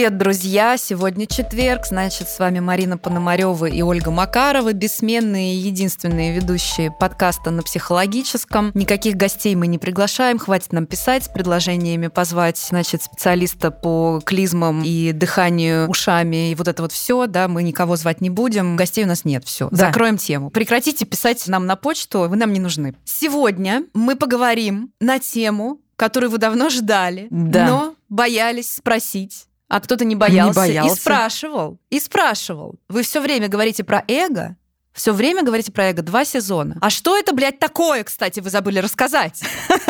Привет, друзья! Сегодня четверг, значит, с вами Марина Пономарева и Ольга Макарова, бессменные и единственные ведущие подкаста на психологическом. Никаких гостей мы не приглашаем, хватит нам писать с предложениями позвать, значит, специалиста по клизмам и дыханию ушами и вот это вот все, да, мы никого звать не будем, гостей у нас нет, все, Да. закроем тему. Прекратите писать нам на почту, вы нам не нужны. Сегодня мы поговорим на тему, которую вы давно ждали, Да. но боялись спросить. А кто-то не боялся, боялся. и спрашивал, и спрашивал. Вы все время говорите про эго, все время говорите про эго, два сезона. А что это, блядь, такое, кстати, вы забыли рассказать?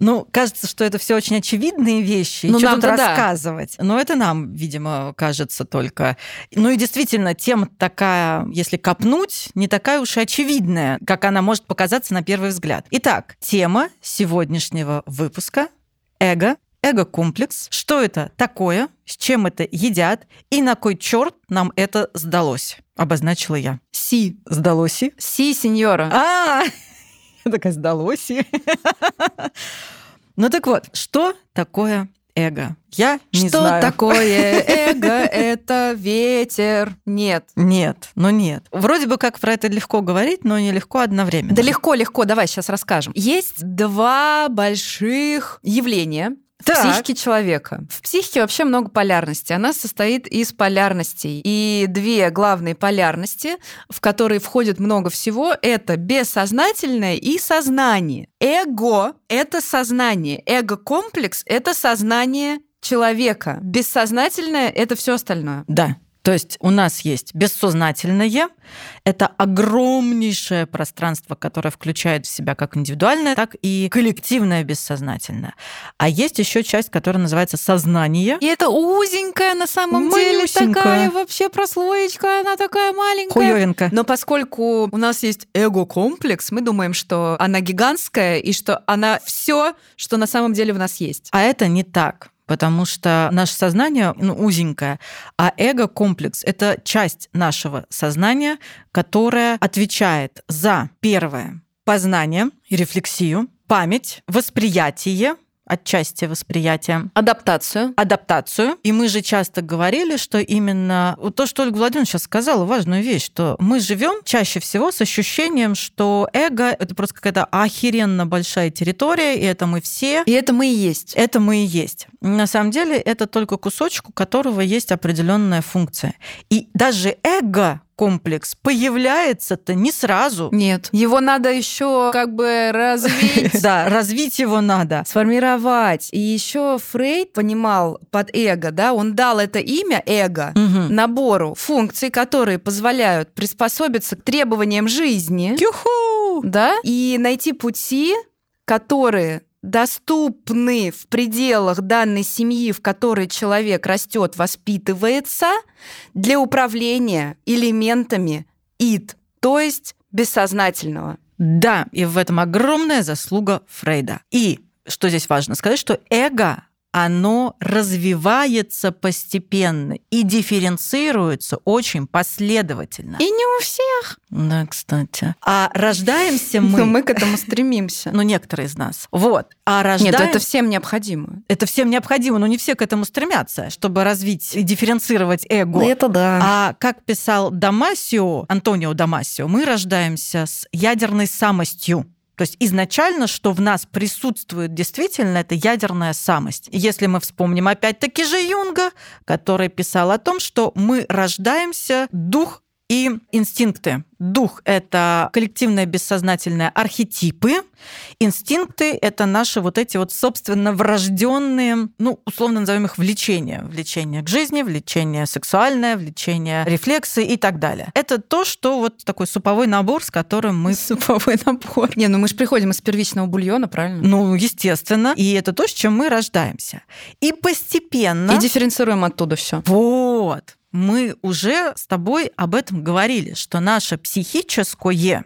Ну, кажется, что это все очень очевидные вещи. Ну, и что тут да. рассказывать? Но это нам, видимо, кажется только. Ну и действительно, тема такая, если копнуть, не такая уж и очевидная, как она может показаться на первый взгляд. Итак, тема сегодняшнего выпуска – эго, эго-комплекс. Что это такое, с чем это едят и на кой черт нам это сдалось? Обозначила я. Си. Сдалось? и? Си, сеньора. А, я такая сдалось. Ну так вот, что такое эго? Я не что знаю. такое эго? Это ветер. Нет. Нет, ну нет. Вроде бы как про это легко говорить, но нелегко одновременно. Да легко, легко, давай сейчас расскажем. Есть два больших явления Так. психике человека. В психике вообще много полярности. Она состоит из полярностей. И две главные полярности, в которые входит много всего, это бессознательное и сознание. Эго — это сознание. Эго-комплекс — это сознание человека. Бессознательное — это все остальное. Да. То есть у нас есть бессознательное, это огромнейшее пространство, которое включает в себя как индивидуальное, так и коллективное бессознательное. А есть еще часть, которая называется сознание. И это узенькая на самом деле Малюсенькая. такая вообще прослоечка, она такая маленькая. Хуёвенько. Но поскольку у нас есть эго-комплекс, мы думаем, что она гигантская и что она все, что на самом деле в нас есть. А это не так. Потому что наше сознание ну, узенькое, а эго-комплекс — это часть нашего сознания, которая отвечает за первое — познание и рефлексию, память, восприятие, отчасти восприятие, Адаптацию. адаптацию. И мы же часто говорили, что именно вот то, что Ольга Владимировна сейчас сказала, важную вещь, что мы живем чаще всего с ощущением, что эго — это просто какая-то охеренно большая территория, и это мы все, И это мы и есть. это мы и есть. На самом деле это только кусочек, у которого есть определенная функция. И даже эго комплекс появляется-то не сразу. Нет. Его надо еще как бы развить. Да, развить его надо. сформировать. И еще Фрейд понимал под эго, да, он дал это имя эго набору функций, которые позволяют приспособиться к требованиям жизни, Юху! да, и найти пути, которые доступны в пределах данной семьи, в которой человек растет, воспитывается, для управления элементами ид, то есть бессознательного. Да, и в этом огромная заслуга Фрейда. И что здесь важно сказать, что эго оно развивается постепенно и дифференцируется очень последовательно. И не у всех. Да, кстати. А рождаемся Мы, мы, мы к этому стремимся. ну, некоторые из нас. Вот. А рождаем... Нет, это всем необходимо. Это всем необходимо, но не все к этому стремятся, чтобы развить и дифференцировать эго. это да. А как писал Дамасио, Антонио Дамасио, мы рождаемся с ядерной самостью. То есть изначально, что в нас присутствует действительно, это ядерная самость. Если мы вспомним опять-таки же Юнга, который писал о том, что мы рождаемся дух и инстинкты. Дух — это коллективное бессознательное архетипы. Инстинкты — это наши вот эти вот собственно врожденные, ну, условно назовем их влечения. Влечение к жизни, влечение сексуальное, влечение рефлексы и так далее. Это то, что вот такой суповой набор, с которым мы суповой набор. Не, ну мы же приходим из первичного бульона, правильно? ну, естественно. И это то, с чем мы рождаемся. И постепенно... И дифференцируем оттуда все. Вот. Мы уже с тобой об этом говорили, что наше психическое,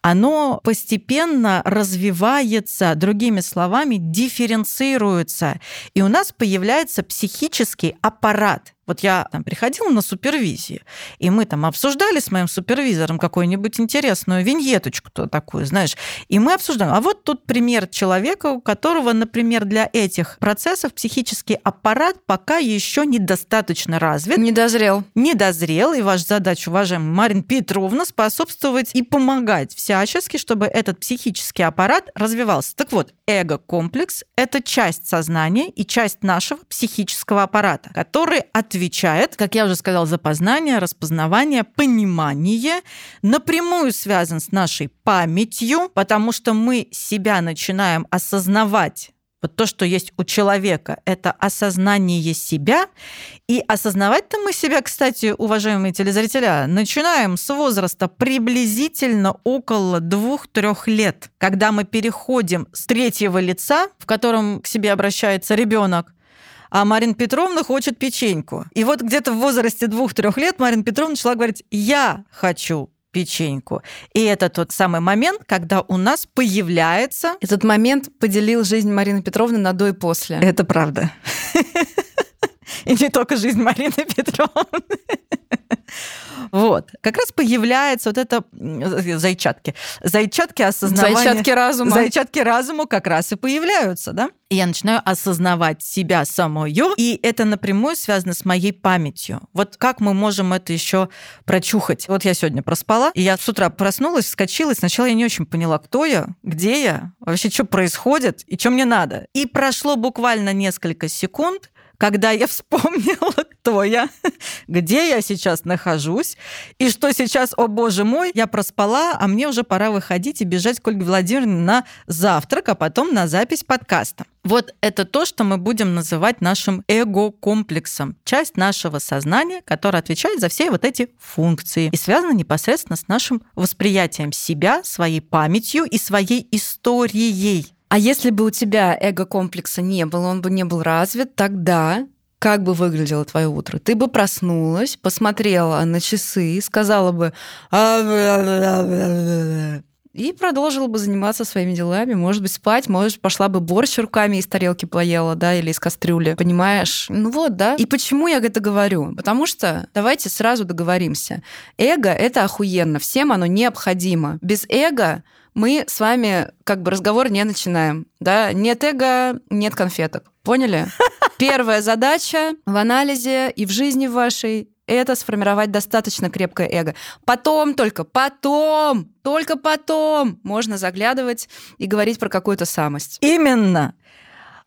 оно постепенно развивается, другими словами, дифференцируется. И у нас появляется психический аппарат. Вот я там приходила на супервизии, и мы там обсуждали с моим супервизором какую-нибудь интересную виньеточку то такую, знаешь, и мы обсуждаем. А вот тут пример человека, у которого, например, для этих процессов психический аппарат пока еще недостаточно развит. Не дозрел. Не дозрел, и ваша задача, уважаемая Марина Петровна, способствовать и помогать всячески, чтобы этот психический аппарат развивался. Так вот, эго-комплекс – это часть сознания и часть нашего психического аппарата, который отвечает, как я уже сказала, за познание, распознавание, понимание, напрямую связан с нашей памятью, потому что мы себя начинаем осознавать вот то, что есть у человека, это осознание себя. И осознавать-то мы себя, кстати, уважаемые телезрители, начинаем с возраста приблизительно около двух-трех лет, когда мы переходим с третьего лица, в котором к себе обращается ребенок, а Марина Петровна хочет печеньку. И вот где-то в возрасте двух-трех лет Марина Петровна начала говорить, я хочу печеньку. И это тот самый момент, когда у нас появляется... Этот момент поделил жизнь Марины Петровны на до и после. Это правда. И не только жизнь Марины Петровны. Вот. Как раз появляется вот это зайчатки. Зайчатки осознавания. Зайчатки разума. Зайчатки разума как раз и появляются, да? И я начинаю осознавать себя самую, и это напрямую связано с моей памятью. Вот как мы можем это еще прочухать? Вот я сегодня проспала, и я с утра проснулась, вскочила, и сначала я не очень поняла, кто я, где я, вообще что происходит и что мне надо. И прошло буквально несколько секунд, когда я вспомнила, кто я, где я сейчас нахожусь, и что сейчас, о боже мой, я проспала, а мне уже пора выходить и бежать к Ольге Владимировне на завтрак, а потом на запись подкаста. Вот это то, что мы будем называть нашим эго-комплексом, часть нашего сознания, которая отвечает за все вот эти функции и связана непосредственно с нашим восприятием себя, своей памятью и своей историей. А если бы у тебя эго-комплекса не было, он бы не был развит, тогда как бы выглядело твое утро? Ты бы проснулась, посмотрела на часы, сказала бы и продолжила бы заниматься своими делами, может быть, спать, может, пошла бы борщ руками из тарелки поела, да, или из кастрюли, понимаешь? Ну вот, да. И почему я это говорю? Потому что, давайте сразу договоримся, эго — это охуенно, всем оно необходимо. Без эго мы с вами как бы разговор не начинаем. Да? Нет эго, нет конфеток. Поняли? Первая задача в анализе и в жизни вашей это сформировать достаточно крепкое эго. Потом, только потом, только потом можно заглядывать и говорить про какую-то самость. Именно.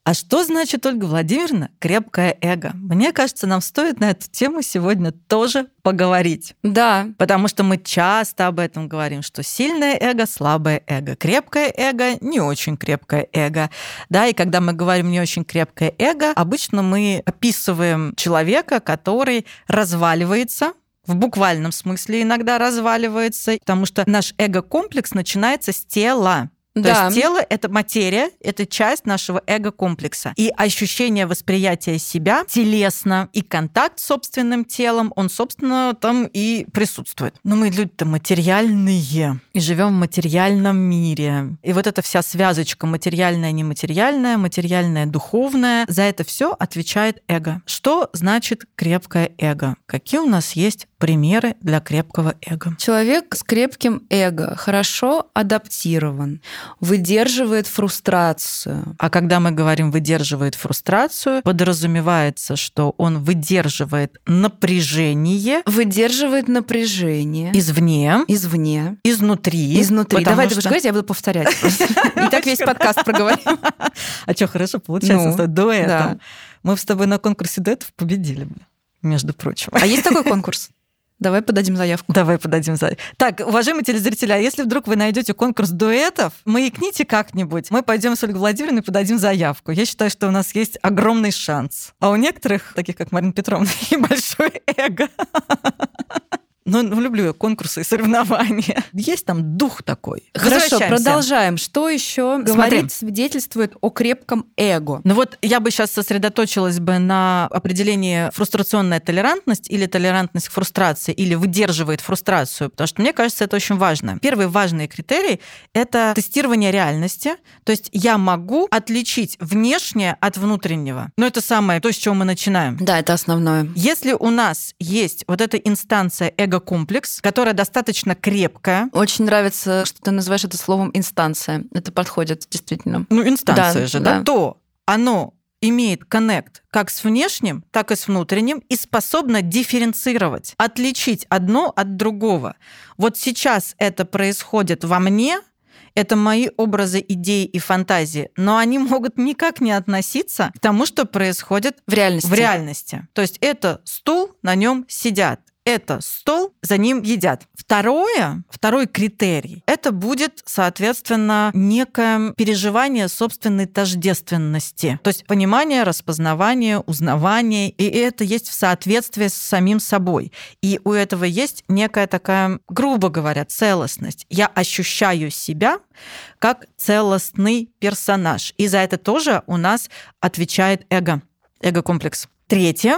А что значит, Ольга Владимировна, крепкое эго? Мне кажется, нам стоит на эту тему сегодня тоже поговорить. Да. Потому что мы часто об этом говорим, что сильное эго, слабое эго, крепкое эго, не очень крепкое эго. Да, и когда мы говорим не очень крепкое эго, обычно мы описываем человека, который разваливается, в буквальном смысле иногда разваливается, потому что наш эго-комплекс начинается с тела. То да. есть тело — это материя, это часть нашего эго-комплекса. И ощущение восприятия себя телесно и контакт с собственным телом, он, собственно, там и присутствует. Но мы люди-то материальные и живем в материальном мире. И вот эта вся связочка материальное, духовное, за это все отвечает эго. Что значит крепкое эго? Какие у нас есть примеры для крепкого эго? Человек с крепким эго хорошо адаптирован выдерживает фрустрацию. А когда мы говорим выдерживает фрустрацию, подразумевается, что он выдерживает напряжение. Выдерживает напряжение. Извне. Извне. Изнутри. Изнутри. Давай ты будешь говорить, я буду повторять. И так весь подкаст проговорим. А что, хорошо получается с дуэтом. Мы с тобой на конкурсе дуэтов победили между прочим. А есть такой конкурс? Давай подадим заявку. Давай подадим заявку. Так, уважаемые телезрители, а если вдруг вы найдете конкурс дуэтов, маякните как-нибудь. Мы пойдем с Ольгой Владимировной и подадим заявку. Я считаю, что у нас есть огромный шанс. А у некоторых, таких как Марина Петровна, и большое эго. Ну, ну, люблю я конкурсы и соревнования. Есть там дух такой. Хорошо, продолжаем. Что еще говорит, свидетельствует о крепком эго? Ну вот я бы сейчас сосредоточилась бы на определении фрустрационная толерантность или толерантность к фрустрации, или выдерживает фрустрацию, потому что мне кажется, это очень важно. Первый важный критерий — это тестирование реальности. То есть я могу отличить внешнее от внутреннего. Но это самое то, с чего мы начинаем. Да, это основное. Если у нас есть вот эта инстанция эго эго-комплекс, которая достаточно крепкая. Очень нравится, что ты называешь это словом инстанция. Это подходит действительно. Ну, инстанция да, же, да. да. То оно имеет коннект как с внешним, так и с внутренним и способна дифференцировать, отличить одно от другого. Вот сейчас это происходит во мне, это мои образы, идеи и фантазии, но они могут никак не относиться к тому, что происходит в реальности. В реальности. То есть это стул, на нем сидят это стол, за ним едят. Второе, второй критерий, это будет, соответственно, некое переживание собственной тождественности. То есть понимание, распознавание, узнавание, и это есть в соответствии с самим собой. И у этого есть некая такая, грубо говоря, целостность. Я ощущаю себя как целостный персонаж. И за это тоже у нас отвечает эго, эго-комплекс. Третье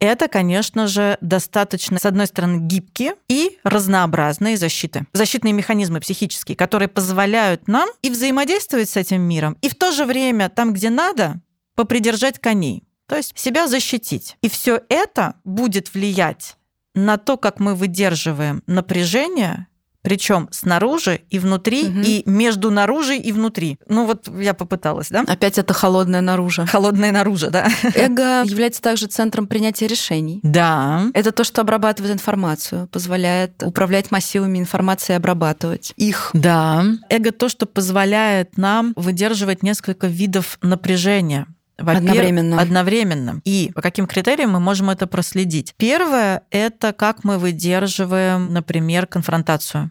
это, конечно же, достаточно, с одной стороны, гибкие и разнообразные защиты. Защитные механизмы психические, которые позволяют нам и взаимодействовать с этим миром, и в то же время там, где надо, попридержать коней. То есть себя защитить. И все это будет влиять на то, как мы выдерживаем напряжение причем снаружи и внутри, угу. и между наружу и внутри. Ну вот я попыталась, да? Опять это холодное наружу. Холодное наружу, да. Эго является также центром принятия решений. Да. Это то, что обрабатывает информацию, позволяет управлять массивами информации и обрабатывать их. Да. Эго то, что позволяет нам выдерживать несколько видов напряжения. Одновременно. Одновременно. И по каким критериям мы можем это проследить? Первое — это как мы выдерживаем, например, конфронтацию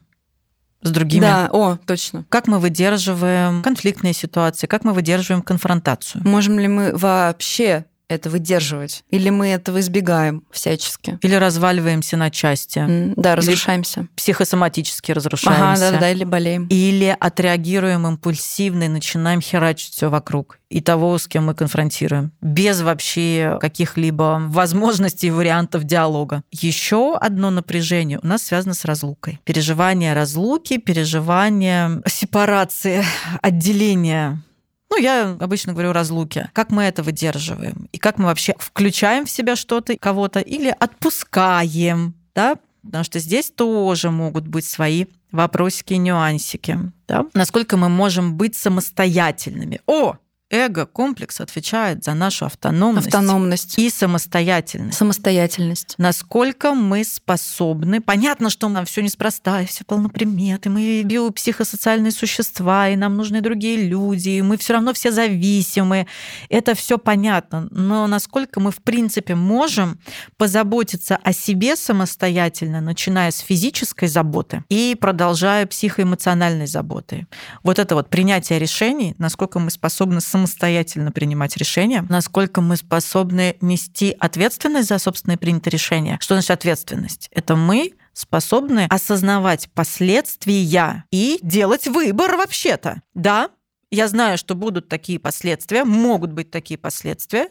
с другими. Да, о, точно. Как мы выдерживаем конфликтные ситуации, как мы выдерживаем конфронтацию. Можем ли мы вообще это выдерживать? Или мы этого избегаем всячески? Или разваливаемся на части? Mm, да, разрушаемся. Или психосоматически разрушаемся. Ага, да, да, или болеем. Или отреагируем импульсивно и начинаем херачить все вокруг и того, с кем мы конфронтируем, без вообще каких-либо возможностей и вариантов диалога. Еще одно напряжение у нас связано с разлукой. Переживание разлуки, переживание сепарации, отделения ну, я обычно говорю разлуки. Как мы это выдерживаем? И как мы вообще включаем в себя что-то, кого-то, или отпускаем, да? Потому что здесь тоже могут быть свои вопросики и нюансики. Да? Насколько мы можем быть самостоятельными. О, Эго-комплекс отвечает за нашу автономность, автономность и самостоятельность. Самостоятельность. Насколько мы способны. Понятно, что нам все неспроста, и все полноприметы, мы биопсихосоциальные существа, и нам нужны другие люди, и мы все равно все зависимы. Это все понятно. Но насколько мы, в принципе, можем позаботиться о себе самостоятельно, начиная с физической заботы и продолжая психоэмоциональной заботы. Вот это вот принятие решений, насколько мы способны самостоятельно самостоятельно принимать решения, насколько мы способны нести ответственность за собственные принятые решения. Что значит ответственность? Это мы способны осознавать последствия и делать выбор вообще-то. Да, я знаю, что будут такие последствия, могут быть такие последствия,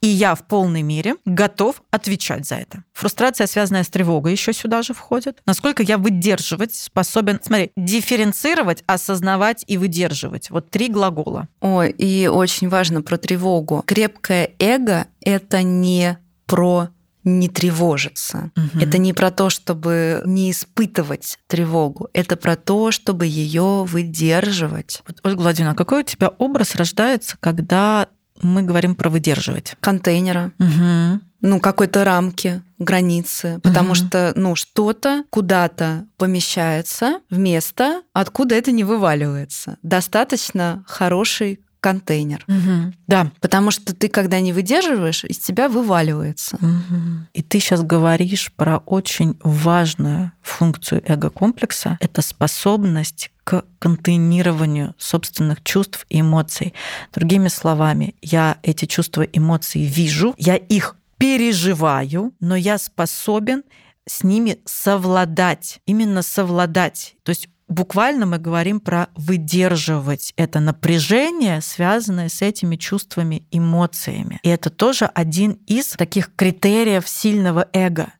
и я в полной мере готов отвечать за это. Фрустрация, связанная с тревогой, еще сюда же входит. Насколько я выдерживать способен, смотри, дифференцировать, осознавать и выдерживать. Вот три глагола. О, и очень важно про тревогу. Крепкое эго — это не про не тревожиться. Угу. Это не про то, чтобы не испытывать тревогу. Это про то, чтобы ее выдерживать. Вот, Ольга Владимировна, какой у тебя образ рождается, когда мы говорим про выдерживать? Контейнера. Угу. Ну, какой-то рамки, границы. Потому угу. что, ну, что-то куда-то помещается в место, откуда это не вываливается. Достаточно хороший контейнер. Угу. Да. Потому что ты, когда не выдерживаешь, из тебя вываливается. Угу. И ты сейчас говоришь про очень важную функцию эго-комплекса. Это способность к контейнированию собственных чувств и эмоций. Другими словами, я эти чувства и эмоции вижу, я их переживаю, но я способен с ними совладать, именно совладать. То есть буквально мы говорим про выдерживать это напряжение, связанное с этими чувствами, эмоциями. И это тоже один из таких критериев сильного эго.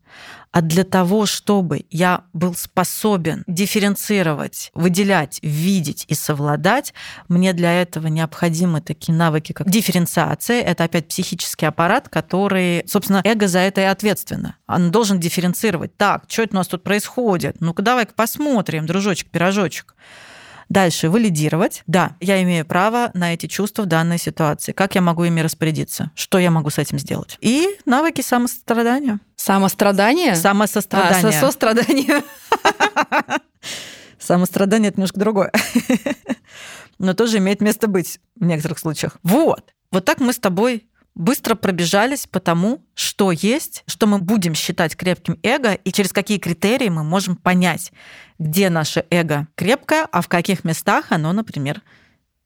А для того, чтобы я был способен дифференцировать, выделять, видеть и совладать, мне для этого необходимы такие навыки, как дифференциация. Это опять психический аппарат, который, собственно, эго за это и ответственно. Он должен дифференцировать. Так, что это у нас тут происходит? Ну-ка давай-ка посмотрим, дружочек-пирожочек. Дальше валидировать. Да, я имею право на эти чувства в данной ситуации. Как я могу ими распорядиться? Что я могу с этим сделать? И навыки самострадания. Самострадание? Самосострадание. А, сострадание. Самострадание это немножко другое. Но тоже имеет место быть в некоторых случаях. Вот. Вот так мы с тобой быстро пробежались по тому, что есть, что мы будем считать крепким эго и через какие критерии мы можем понять, где наше эго крепкое, а в каких местах оно, например,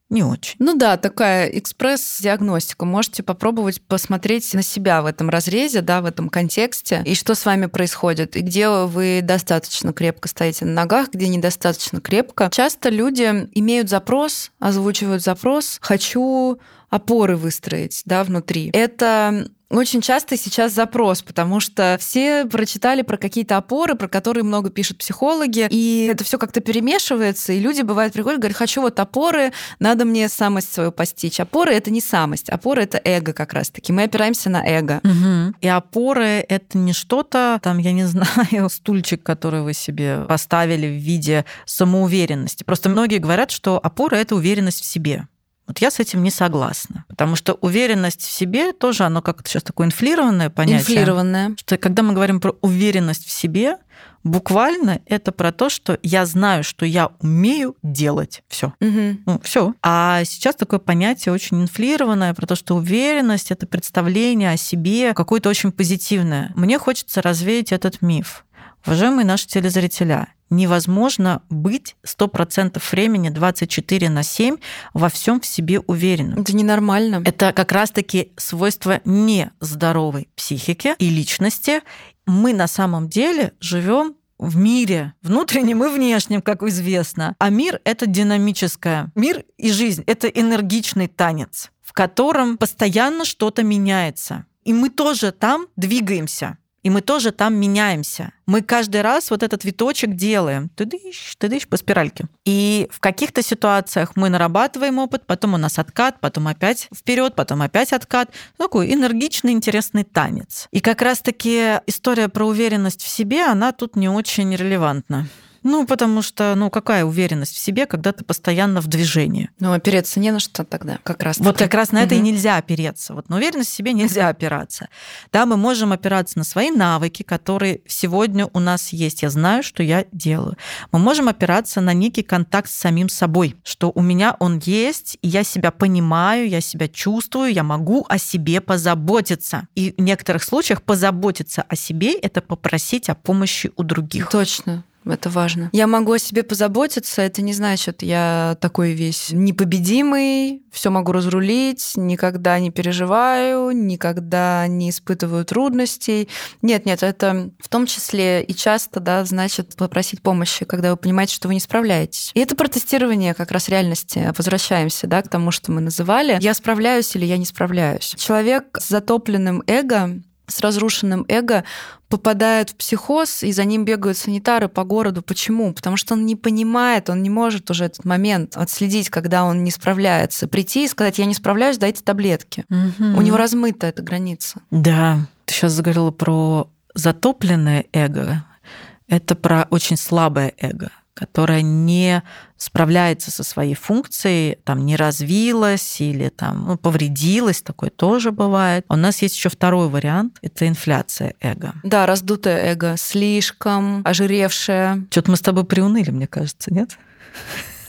не очень. Ну да, такая экспресс-диагностика. Можете попробовать посмотреть на себя в этом разрезе, да, в этом контексте, и что с вами происходит, и где вы достаточно крепко стоите на ногах, где недостаточно крепко. Часто люди имеют запрос, озвучивают запрос «хочу опоры выстроить да, внутри. Это очень часто сейчас запрос, потому что все прочитали про какие-то опоры, про которые много пишут психологи, и это все как-то перемешивается, и люди бывают приходят, говорят, хочу вот опоры, надо мне самость свою постичь. Опоры это не самость, опоры это эго как раз-таки. Мы опираемся на эго. Угу. И опоры это не что-то, там, я не знаю, стульчик, который вы себе поставили в виде самоуверенности. Просто многие говорят, что опора это уверенность в себе. Вот я с этим не согласна, потому что уверенность в себе тоже, оно как-то сейчас такое инфлированное понятие. Инфлированное. Что когда мы говорим про уверенность в себе, буквально это про то, что я знаю, что я умею делать все. Угу. Ну, все. А сейчас такое понятие очень инфлированное про то, что уверенность это представление о себе какое-то очень позитивное. Мне хочется развеять этот миф. Уважаемые наши телезрителя, невозможно быть 100% времени 24 на 7 во всем в себе уверенным. Это ненормально. Это как раз-таки свойство нездоровой психики и личности. Мы на самом деле живем в мире, внутреннем и внешнем, как известно. А мир — это динамическое. Мир и жизнь — это энергичный танец, в котором постоянно что-то меняется. И мы тоже там двигаемся и мы тоже там меняемся. Мы каждый раз вот этот виточек делаем, ты дышь, ты дышь по спиральке. И в каких-то ситуациях мы нарабатываем опыт, потом у нас откат, потом опять вперед, потом опять откат. Такой энергичный, интересный танец. И как раз-таки история про уверенность в себе, она тут не очень релевантна. Ну, потому что, ну, какая уверенность в себе, когда ты постоянно в движении? Ну, опереться не на что тогда, как раз. Вот как раз на это угу. и нельзя опереться. Вот на уверенность в себе нельзя опираться. Да, мы можем опираться на свои навыки, которые сегодня у нас есть. Я знаю, что я делаю. Мы можем опираться на некий контакт с самим собой, что у меня он есть, и я себя понимаю, я себя чувствую, я могу о себе позаботиться. И в некоторых случаях позаботиться о себе — это попросить о помощи у других. Точно. Это важно. Я могу о себе позаботиться. Это не значит, я такой весь непобедимый, все могу разрулить, никогда не переживаю, никогда не испытываю трудностей. Нет, нет, это в том числе и часто, да, значит попросить помощи, когда вы понимаете, что вы не справляетесь. И это протестирование как раз реальности. Возвращаемся, да, к тому, что мы называли. Я справляюсь или я не справляюсь. Человек с затопленным эго с разрушенным эго попадает в психоз, и за ним бегают санитары по городу. Почему? Потому что он не понимает, он не может уже этот момент отследить, когда он не справляется. Прийти и сказать, я не справляюсь, дайте таблетки. Угу. У него размыта эта граница. Да, ты сейчас заговорила про затопленное эго. Это про очень слабое эго которая не справляется со своей функцией, там не развилась или там ну, повредилась, такое тоже бывает. У нас есть еще второй вариант, это инфляция эго. Да, раздутое эго, слишком ожиревшее. Что-то мы с тобой приуныли, мне кажется, нет?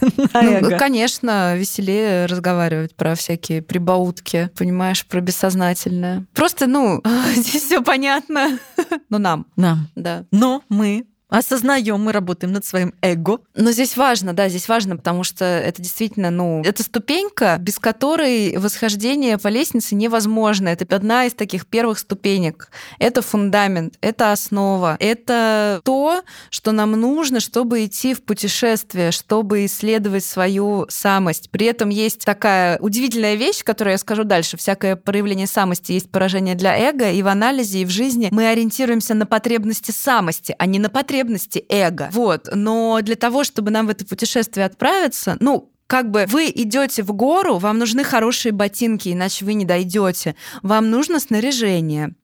Ну, конечно, веселее разговаривать про всякие прибаутки, понимаешь, про бессознательное. Просто, ну, здесь все понятно. Но нам. Нам. Да. Но мы осознаем, мы работаем над своим эго. Но здесь важно, да, здесь важно, потому что это действительно, ну, это ступенька, без которой восхождение по лестнице невозможно. Это одна из таких первых ступенек. Это фундамент, это основа, это то, что нам нужно, чтобы идти в путешествие, чтобы исследовать свою самость. При этом есть такая удивительная вещь, которую я скажу дальше. Всякое проявление самости есть поражение для эго, и в анализе, и в жизни мы ориентируемся на потребности самости, а не на потребности потребности эго. Вот. Но для того, чтобы нам в это путешествие отправиться, ну, как бы вы идете в гору, вам нужны хорошие ботинки, иначе вы не дойдете. Вам нужно снаряжение.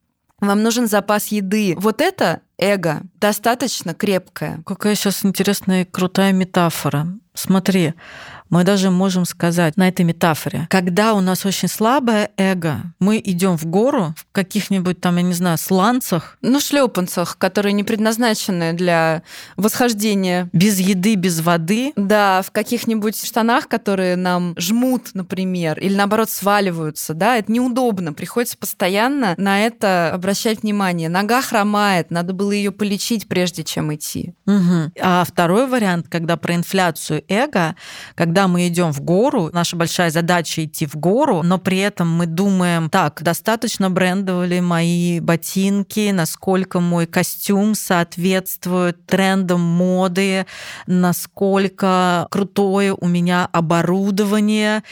Вам нужен запас еды. Вот это эго достаточно крепкое. Какая сейчас интересная и крутая метафора. Смотри, мы даже можем сказать на этой метафоре, когда у нас очень слабое эго, мы идем в гору в каких-нибудь там, я не знаю, сланцах. Ну, шлепанцах, которые не предназначены для восхождения. Без еды, без воды. Да, в каких-нибудь штанах, которые нам жмут, например, или наоборот сваливаются, да, это неудобно. Приходится постоянно на это обращать внимание. Нога хромает, надо было ее полечить, прежде чем идти. Угу. А второй вариант, когда про инфляцию эго, когда мы идем в гору, наша большая задача идти в гору, но при этом мы думаем, так, достаточно брендовали мои ботинки, насколько мой костюм соответствует трендам моды, насколько крутое у меня оборудование.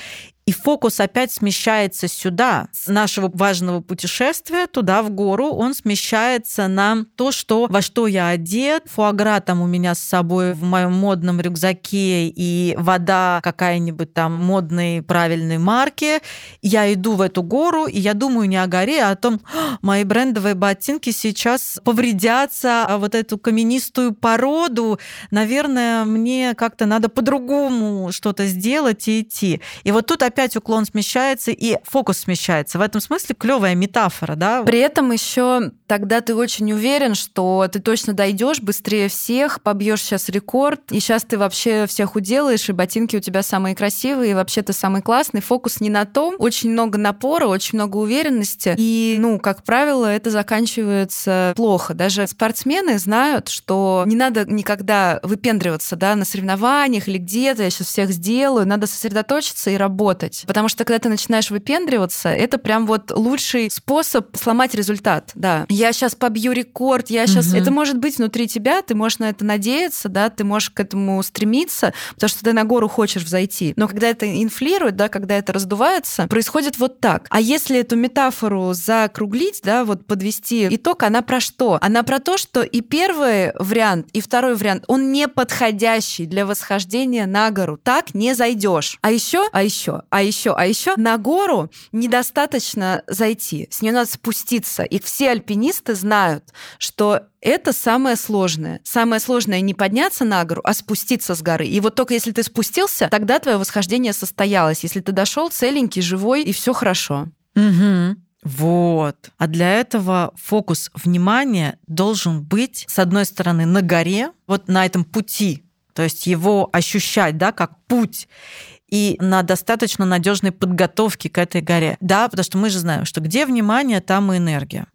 И фокус опять смещается сюда, с нашего важного путешествия туда, в гору, он смещается на то, что, во что я одет. Фуагра там у меня с собой в моем модном рюкзаке и вода какая-нибудь там модной правильной марки. Я иду в эту гору, и я думаю не о горе, а о том, мои брендовые ботинки сейчас повредятся, а вот эту каменистую породу, наверное, мне как-то надо по-другому что-то сделать и идти. И вот тут опять уклон смещается и фокус смещается. В этом смысле клевая метафора, да? При этом еще тогда ты очень уверен, что ты точно дойдешь быстрее всех, побьешь сейчас рекорд, и сейчас ты вообще всех уделаешь, и ботинки у тебя самые красивые, и вообще ты самый классный. Фокус не на том, очень много напора, очень много уверенности, и, ну, как правило, это заканчивается плохо. Даже спортсмены знают, что не надо никогда выпендриваться, да, на соревнованиях или где-то, я сейчас всех сделаю, надо сосредоточиться и работать работать. Потому что когда ты начинаешь выпендриваться, это прям вот лучший способ сломать результат. Да. Я сейчас побью рекорд, я сейчас... Угу. Это может быть внутри тебя, ты можешь на это надеяться, да, ты можешь к этому стремиться, потому что ты на гору хочешь взойти. Но когда это инфлирует, да, когда это раздувается, происходит вот так. А если эту метафору закруглить, да, вот подвести итог, она про что? Она про то, что и первый вариант, и второй вариант, он не подходящий для восхождения на гору. Так не зайдешь. А еще, а еще, а еще, а еще на гору недостаточно зайти, с нее надо спуститься. И все альпинисты знают, что это самое сложное. Самое сложное не подняться на гору, а спуститься с горы. И вот только если ты спустился, тогда твое восхождение состоялось. Если ты дошел целенький, живой, и все хорошо. Угу. Вот. А для этого фокус внимания должен быть, с одной стороны, на горе, вот на этом пути, то есть его ощущать, да, как путь и на достаточно надежной подготовке к этой горе. Да, потому что мы же знаем, что где внимание, там и энергия.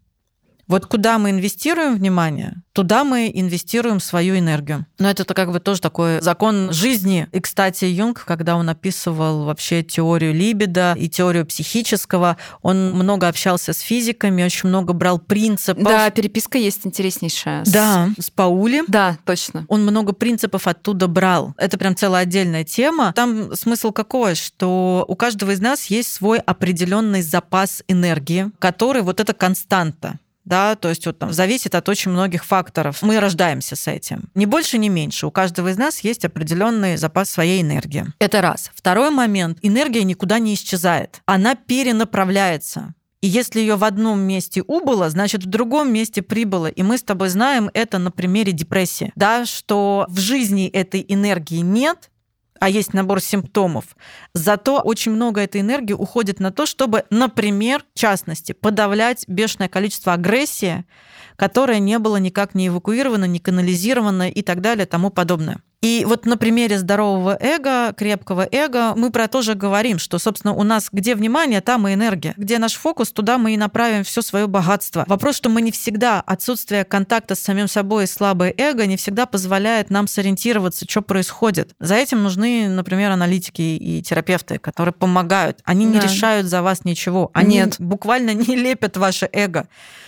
Вот куда мы инвестируем внимание, туда мы инвестируем свою энергию. Но это как бы тоже такой закон жизни. И, кстати, Юнг, когда он описывал вообще теорию либидо и теорию психического, он много общался с физиками, очень много брал принципов. Да, переписка есть интереснейшая. Да, с Паули. Да, точно. Он много принципов оттуда брал. Это прям целая отдельная тема. Там смысл какой, что у каждого из нас есть свой определенный запас энергии, который вот это константа да, то есть вот там зависит от очень многих факторов. Мы рождаемся с этим. Ни больше, ни меньше. У каждого из нас есть определенный запас своей энергии. Это раз. Второй момент. Энергия никуда не исчезает. Она перенаправляется. И если ее в одном месте убыло, значит в другом месте прибыло. И мы с тобой знаем это на примере депрессии. Да, что в жизни этой энергии нет, а есть набор симптомов. Зато очень много этой энергии уходит на то, чтобы, например, в частности, подавлять бешеное количество агрессии, которое не было никак не эвакуировано, не канализировано и так далее, тому подобное. И вот на примере здорового эго, крепкого эго, мы про то же говорим, что, собственно, у нас где внимание, там и энергия. Где наш фокус, туда мы и направим все свое богатство. Вопрос, что мы не всегда, отсутствие контакта с самим собой и слабое эго не всегда позволяет нам сориентироваться, что происходит. За этим нужны, например, аналитики и терапевты, которые помогают. Они да. не решают за вас ничего. Они Нет. буквально не лепят ваше эго.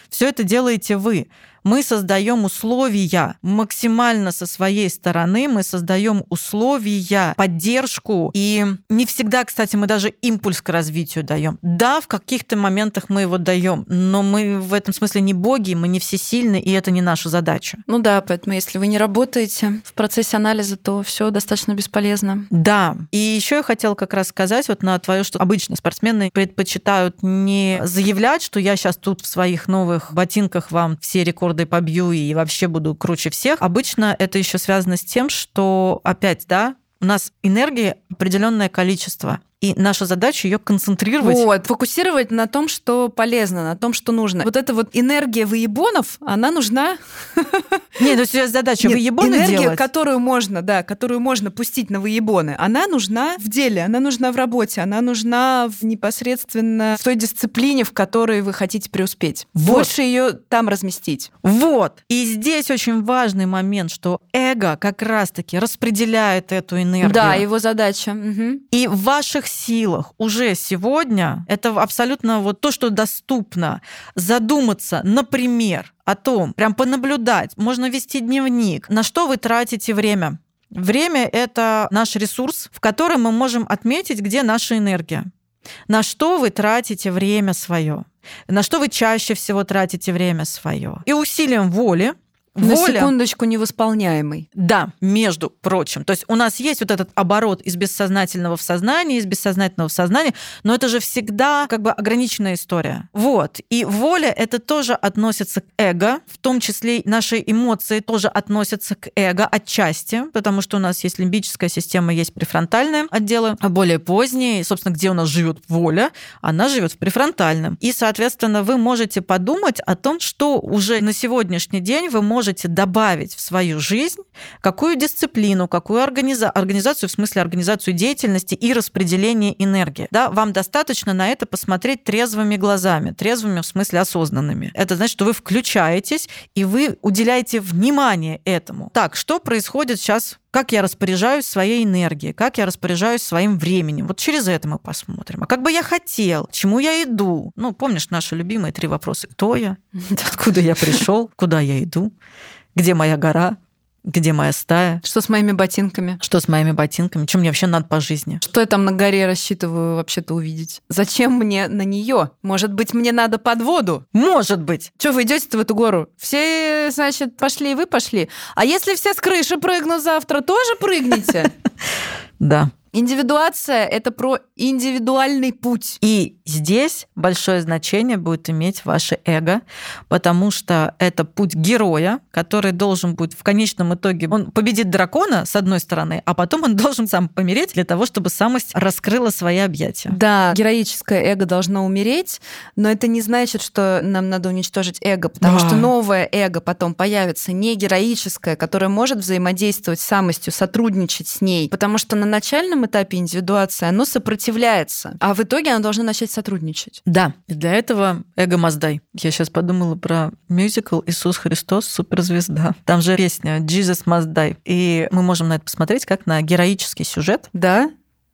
Все это делаете вы мы создаем условия максимально со своей стороны, мы создаем условия, поддержку, и не всегда, кстати, мы даже импульс к развитию даем. Да, в каких-то моментах мы его даем, но мы в этом смысле не боги, мы не всесильны, и это не наша задача. Ну да, поэтому если вы не работаете в процессе анализа, то все достаточно бесполезно. Да. И еще я хотела как раз сказать вот на твое, что обычно спортсмены предпочитают не заявлять, что я сейчас тут в своих новых ботинках вам все рекорды рекорды побью и вообще буду круче всех. Обычно это еще связано с тем, что опять, да, у нас энергии определенное количество. И наша задача ее концентрировать. Вот, фокусировать на том, что полезно, на том, что нужно. Вот эта вот энергия выебонов, она нужна. Нет, ну сейчас задача Нет, выебоны энергия, делать. которую можно, да, которую можно пустить на выебоны, она нужна в деле, она нужна в работе, она нужна в непосредственно в той дисциплине, в которой вы хотите преуспеть. Вот. Больше ее там разместить. Вот. И здесь очень важный момент, что эго как раз-таки распределяет эту энергию. Да, его задача. Угу. И в ваших силах уже сегодня, это абсолютно вот то, что доступно, задуматься, например, о том, прям понаблюдать, можно вести дневник, на что вы тратите время. Время — это наш ресурс, в котором мы можем отметить, где наша энергия. На что вы тратите время свое? На что вы чаще всего тратите время свое? И усилием воли на секундочку невосполняемый. Да, между прочим. То есть у нас есть вот этот оборот из бессознательного в сознание, из бессознательного в сознание, но это же всегда как бы ограниченная история. Вот. И воля это тоже относится к эго, в том числе наши эмоции тоже относятся к эго отчасти, потому что у нас есть лимбическая система, есть префронтальные отделы, а более поздние, собственно, где у нас живет воля, она живет в префронтальном. И, соответственно, вы можете подумать о том, что уже на сегодняшний день вы можете можете добавить в свою жизнь, какую дисциплину, какую организа... организацию, в смысле организацию деятельности и распределение энергии. Да, вам достаточно на это посмотреть трезвыми глазами, трезвыми в смысле осознанными. Это значит, что вы включаетесь и вы уделяете внимание этому. Так, что происходит сейчас как я распоряжаюсь своей энергией, как я распоряжаюсь своим временем. Вот через это мы посмотрим. А как бы я хотел, чему я иду? Ну, помнишь наши любимые три вопроса. Кто я? Откуда я пришел? Куда я иду? Где моя гора? Где моя стая? Что с моими ботинками? Что с моими ботинками? Чем мне вообще надо по жизни? Что я там на горе рассчитываю вообще-то увидеть? Зачем мне на нее? Может быть, мне надо под воду? Может быть. Что вы идете в эту гору? Все, значит, пошли, и вы пошли. А если все с крыши прыгнут завтра, тоже прыгните? Да. Индивидуация — это про индивидуальный путь. И здесь большое значение будет иметь ваше эго, потому что это путь героя, который должен быть в конечном итоге... Он победит дракона, с одной стороны, а потом он должен сам помереть для того, чтобы самость раскрыла свои объятия. Да, героическое эго должно умереть, но это не значит, что нам надо уничтожить эго, потому да. что новое эго потом появится, не героическое, которое может взаимодействовать с самостью, сотрудничать с ней, потому что на начальном начальном этапе индивидуации оно сопротивляется, а в итоге оно должно начать сотрудничать. Да, и для этого эго Маздай. Я сейчас подумала про мюзикл «Иисус Христос. Суперзвезда». Там же песня «Jesus Must Die». И мы можем на это посмотреть как на героический сюжет. Да,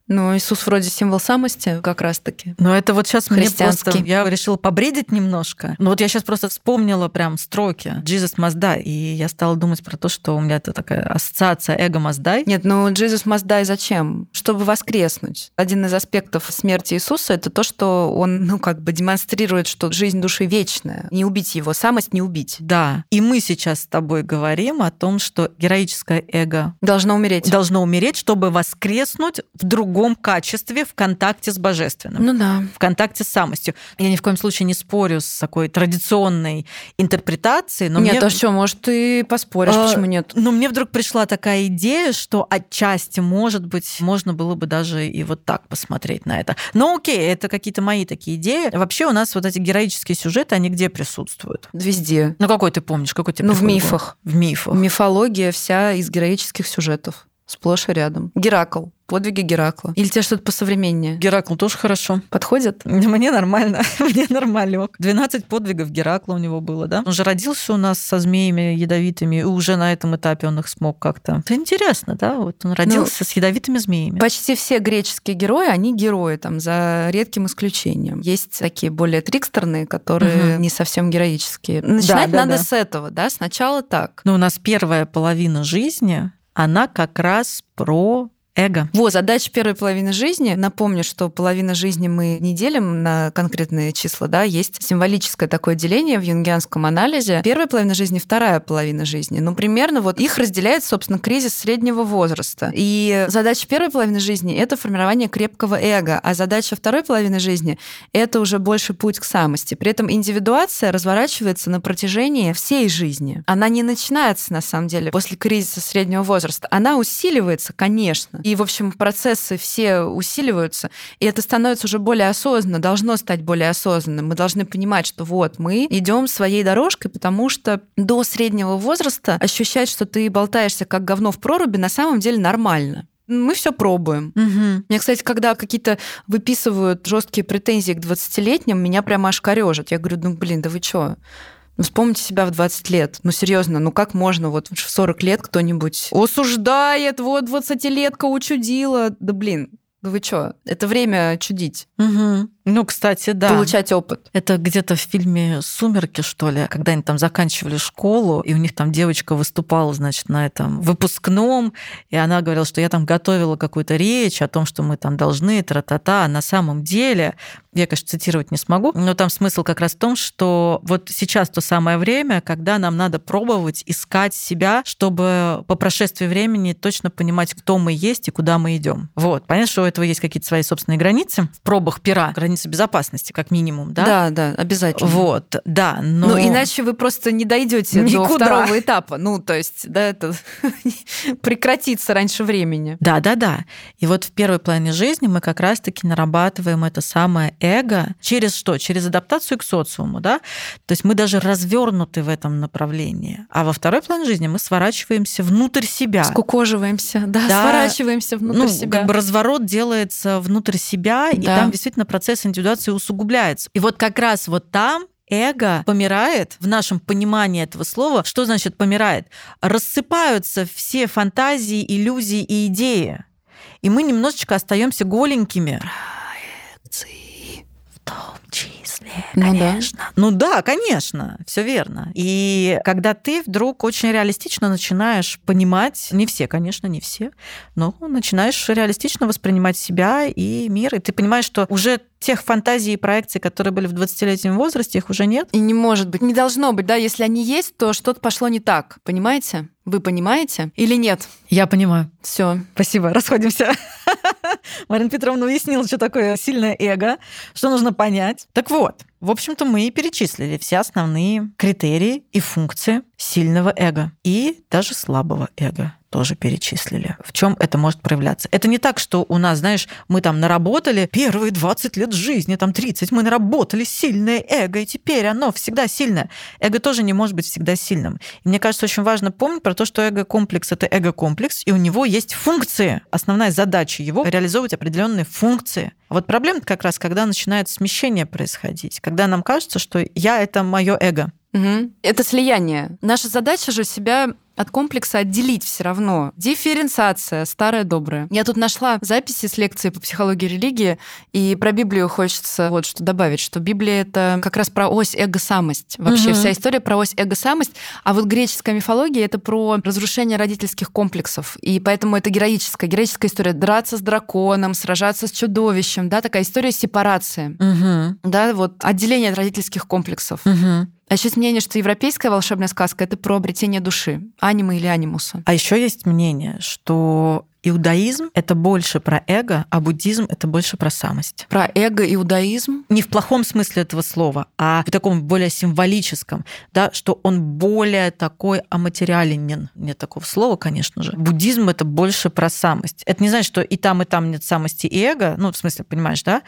ну, Иисус вроде символ самости как раз-таки. Но это вот сейчас мне просто... Я решила побредить немножко. Но вот я сейчас просто вспомнила прям строки «Jesus must die», и я стала думать про то, что у меня это такая ассоциация «эго must die». Нет, ну «Jesus must die» зачем? Чтобы воскреснуть. Один из аспектов смерти Иисуса — это то, что он, ну, как бы демонстрирует, что жизнь души вечная. Не убить его, самость не убить. Да. И мы сейчас с тобой говорим о том, что героическое эго... Должно умереть. Должно умереть, чтобы воскреснуть в другом другом качестве в контакте с божественным. Ну да. В контакте с самостью. Я ни в коем случае не спорю с такой традиционной интерпретацией. Но нет, мне... а что, может, ты поспоришь, а, почему нет? Но мне вдруг пришла такая идея, что отчасти, может быть, можно было бы даже и вот так посмотреть на это. Но окей, это какие-то мои такие идеи. Вообще у нас вот эти героические сюжеты, они где присутствуют? Везде. Ну какой ты помнишь? Какой тебе Ну в мифах. В мифах. Мифология вся из героических сюжетов. Сплошь и рядом. Геракл. Подвиги Геракла. Или тебе что-то посовременнее? Геракл тоже хорошо. Подходит? Мне нормально. Мне нормально. 12 подвигов Геракла у него было, да? Он же родился у нас со змеями ядовитыми, и уже на этом этапе он их смог как-то. Это интересно, да? Вот он родился ну, с ядовитыми змеями. Почти все греческие герои, они герои, там, за редким исключением. Есть такие более трикстерные, которые угу. не совсем героические. Начинать да, да, надо да. с этого, да? Сначала так. Но у нас первая половина жизни она как раз про эго. Вот, задача первой половины жизни. Напомню, что половина жизни мы не делим на конкретные числа, да, есть символическое такое деление в юнгианском анализе. Первая половина жизни, вторая половина жизни. Ну, примерно вот их разделяет, собственно, кризис среднего возраста. И задача первой половины жизни — это формирование крепкого эго, а задача второй половины жизни — это уже больше путь к самости. При этом индивидуация разворачивается на протяжении всей жизни. Она не начинается, на самом деле, после кризиса среднего возраста. Она усиливается, конечно, и, в общем, процессы все усиливаются, и это становится уже более осознанно, должно стать более осознанным. Мы должны понимать, что вот мы идем своей дорожкой, потому что до среднего возраста ощущать, что ты болтаешься как говно в проруби, на самом деле нормально мы все пробуем. Угу. Мне, кстати, когда какие-то выписывают жесткие претензии к 20-летним, меня прямо аж корежит. Я говорю, ну блин, да вы чё? Ну, вспомните себя в 20 лет. Ну, серьезно, ну как можно вот в 40 лет кто-нибудь осуждает, вот 20-летка учудила. Да блин, да вы что? Это время чудить. Угу. Ну, кстати, да. Получать опыт. Это где-то в фильме «Сумерки», что ли, когда они там заканчивали школу, и у них там девочка выступала, значит, на этом выпускном, и она говорила, что я там готовила какую-то речь о том, что мы там должны, тра-та-та. А на самом деле, я, конечно, цитировать не смогу, но там смысл как раз в том, что вот сейчас то самое время, когда нам надо пробовать искать себя, чтобы по прошествии времени точно понимать, кто мы есть и куда мы идем. Вот. Понятно, что у этого есть какие-то свои собственные границы в пробах пера, границы безопасности, как минимум, да? Да, да, обязательно. Вот, да. Но... Ну, иначе вы просто не дойдете до второго этапа. Ну, то есть, да, это прекратится раньше времени. Да, да, да. И вот в первой плане жизни мы как раз-таки нарабатываем это самое эго через что? Через адаптацию к социуму, да? То есть мы даже развернуты в этом направлении. А во второй плане жизни мы сворачиваемся внутрь себя. Скукоживаемся, да, да. сворачиваемся внутрь ну, себя. Как бы разворот делается внутрь себя, да. и там действительно процесс индивидуации усугубляется. И вот как раз вот там эго помирает в нашем понимании этого слова. Что значит помирает? Рассыпаются все фантазии, иллюзии и идеи. И мы немножечко остаемся голенькими. Проекции. В том числе, ну конечно. Да. Ну да, конечно, все верно. И когда ты вдруг очень реалистично начинаешь понимать, не все, конечно, не все, но начинаешь реалистично воспринимать себя и мир, и ты понимаешь, что уже тех фантазий и проекций, которые были в 20-летнем возрасте, их уже нет. И не может быть, не должно быть, да, если они есть, то что-то пошло не так, понимаете? Вы понимаете или нет? Я понимаю. Все. Спасибо, расходимся. Марина Петровна уяснила, что такое сильное эго, что нужно понять. Так вот, в общем-то, мы перечислили все основные критерии и функции сильного эго и даже слабого эго тоже перечислили. В чем это может проявляться? Это не так, что у нас, знаешь, мы там наработали первые 20 лет жизни, там 30, мы наработали сильное эго, и теперь оно всегда сильное. Эго тоже не может быть всегда сильным. И мне кажется, очень важно помнить про то, что эго-комплекс — это эго-комплекс, и у него есть функции. Основная задача его — реализовывать определенные функции. А вот проблема как раз, когда начинает смещение происходить, когда нам кажется, что я — это мое эго. Угу. Это слияние. Наша задача же себя от комплекса отделить все равно. Дифференциация, старая добрая. Я тут нашла записи с лекции по психологии религии, и про Библию хочется вот что добавить, что Библия — это как раз про ось эго-самость. Вообще угу. вся история про ось эго-самость, а вот греческая мифология — это про разрушение родительских комплексов, и поэтому это героическая, героическая история. Драться с драконом, сражаться с чудовищем, да, такая история сепарации. Угу. Да, вот отделение от родительских комплексов. Угу. А еще есть мнение, что европейская волшебная сказка — это про обретение души, анима или анимуса. А еще есть мнение, что иудаизм — это больше про эго, а буддизм — это больше про самость. Про эго иудаизм? Не в плохом смысле этого слова, а в таком более символическом, да, что он более такой аматериаленен. Нет такого слова, конечно же. Буддизм — это больше про самость. Это не значит, что и там, и там нет самости и эго, ну, в смысле, понимаешь, да?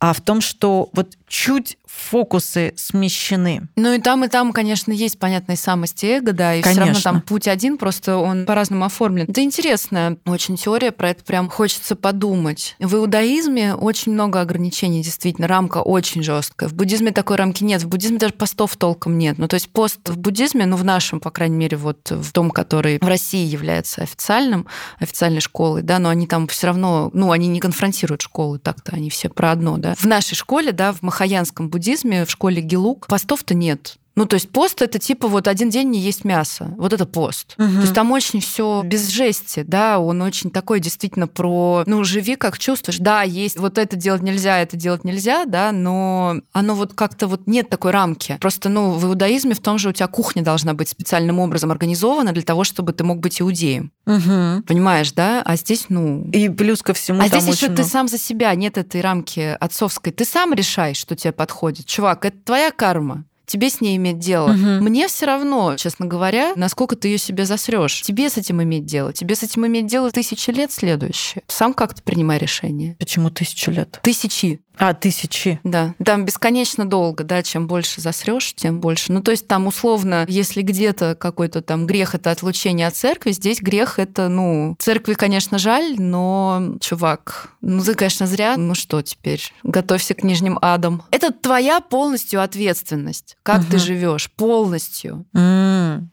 А в том, что вот чуть фокусы смещены. Ну и там, и там, конечно, есть понятная самость и эго, да, и все равно там путь один, просто он по-разному оформлен. Это интересная очень теория, про это прям хочется подумать. В иудаизме очень много ограничений, действительно, рамка очень жесткая. В буддизме такой рамки нет, в буддизме даже постов толком нет. Ну то есть пост в буддизме, ну в нашем, по крайней мере, вот в том, который в России является официальным, официальной школой, да, но они там все равно, ну они не конфронтируют школы так-то, они все про одно, да. В нашей школе, да, в махаянском буддизме, в школе Гелук, постов-то нет. Ну, то есть пост это типа вот один день не есть мясо. Вот это пост. Угу. То есть там очень все без жести, да, он очень такой действительно про, ну, живи как чувствуешь. Да, есть вот это делать нельзя, это делать нельзя, да, но оно вот как-то вот нет такой рамки. Просто, ну, в иудаизме в том же у тебя кухня должна быть специальным образом организована для того, чтобы ты мог быть иудеем. Угу. Понимаешь, да? А здесь, ну... И плюс ко всему А здесь еще ты сам за себя, нет этой рамки отцовской. Ты сам решаешь, что тебе подходит. Чувак, это твоя карма тебе с ней иметь дело. Угу. Мне все равно, честно говоря, насколько ты ее себе засрешь. Тебе с этим иметь дело. Тебе с этим иметь дело тысячи лет следующие. Сам как-то принимай решение. Почему тысячу лет? Тысячи. А, тысячи. Да. Там бесконечно долго, да, чем больше засрешь, тем больше. Ну, то есть там условно, если где-то какой-то там грех это отлучение от церкви, здесь грех это, ну, церкви, конечно, жаль, но, чувак, ну ты, конечно, зря. Ну что теперь? Готовься к нижним адам. Это твоя полностью ответственность. Как угу. ты живешь полностью. м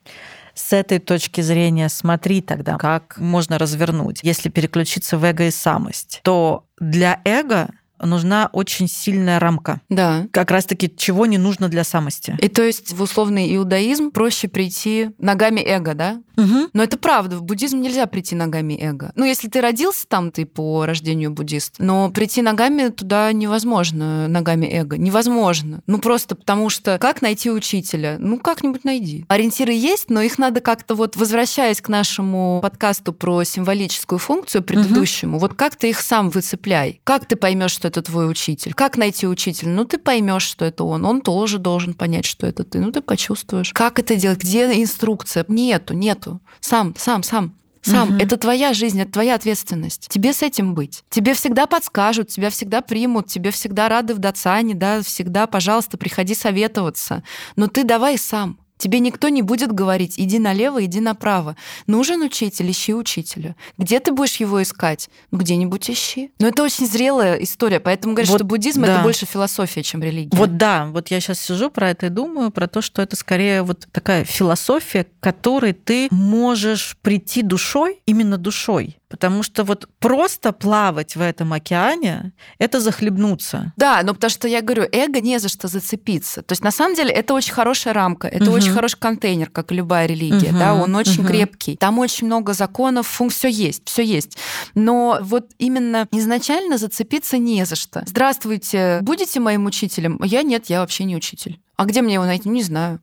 с этой точки зрения смотри тогда, как можно развернуть. Если переключиться в эго и самость, то для эго нужна очень сильная рамка. Да. Как раз-таки чего не нужно для самости. И то есть в условный иудаизм проще прийти ногами эго, да? Угу. Но это правда, в буддизм нельзя прийти ногами эго. Ну, если ты родился там, ты по рождению буддист, но прийти ногами туда невозможно, ногами эго. Невозможно. Ну, просто потому что как найти учителя? Ну, как-нибудь найди. Ориентиры есть, но их надо как-то вот, возвращаясь к нашему подкасту про символическую функцию предыдущему, угу. вот как ты их сам выцепляй? Как ты поймешь, что это твой учитель? Как найти учителя? Ну, ты поймешь, что это он. Он тоже должен понять, что это ты. Ну, ты почувствуешь. Как это делать? Где инструкция? Нету, нету нету. Сам, сам, сам. Сам. Угу. Это твоя жизнь, это твоя ответственность. Тебе с этим быть. Тебе всегда подскажут, тебя всегда примут, тебе всегда рады в Дацане, да, всегда, пожалуйста, приходи советоваться. Но ты давай сам. Тебе никто не будет говорить, иди налево, иди направо. Нужен учитель, ищи учителя. Где ты будешь его искать? Ну, где-нибудь ищи. Но это очень зрелая история, поэтому говорят, вот, что буддизм да. это больше философия, чем религия. Вот да, вот я сейчас сижу про это и думаю, про то, что это скорее вот такая философия, к которой ты можешь прийти душой, именно душой. Потому что вот просто плавать в этом океане — это захлебнуться. Да, но потому что я говорю, эго не за что зацепиться. То есть на самом деле это очень хорошая рамка, это угу. очень хороший контейнер, как и любая религия, угу. да, он очень угу. крепкий. Там очень много законов, функций, все есть, все есть. Но вот именно изначально зацепиться не за что. Здравствуйте, будете моим учителем? Я нет, я вообще не учитель. А где мне его найти? Не знаю